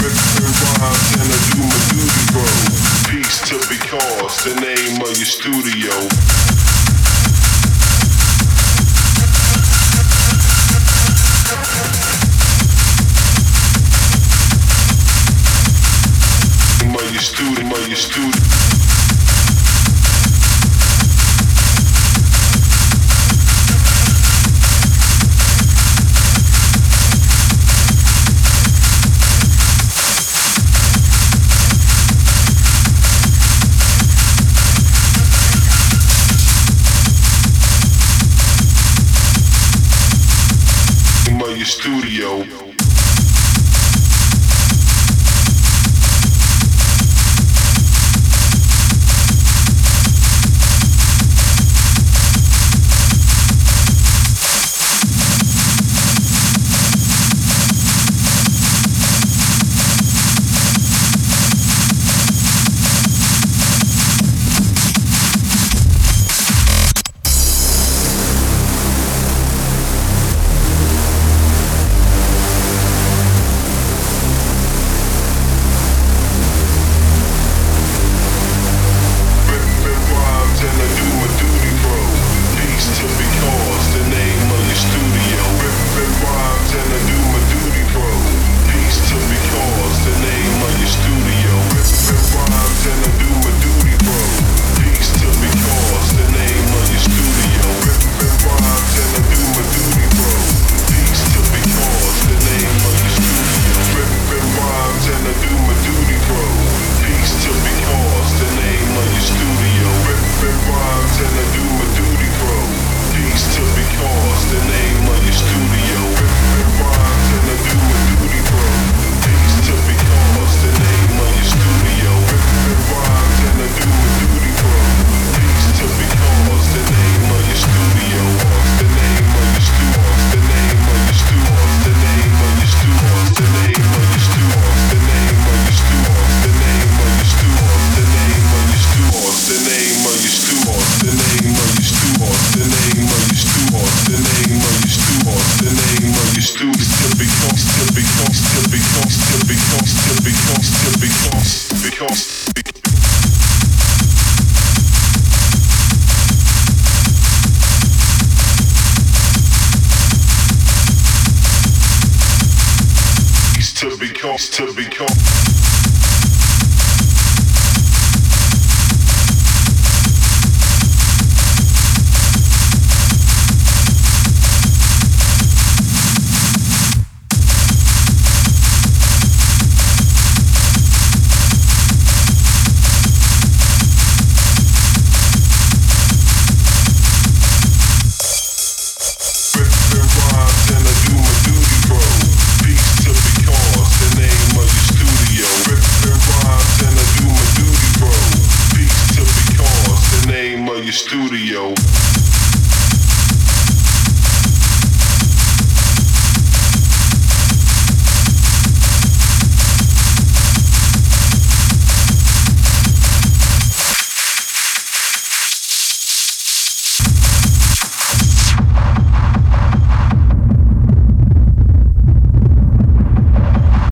Ripping I do my duty. Peace to be caused, the name of your studio. Studio.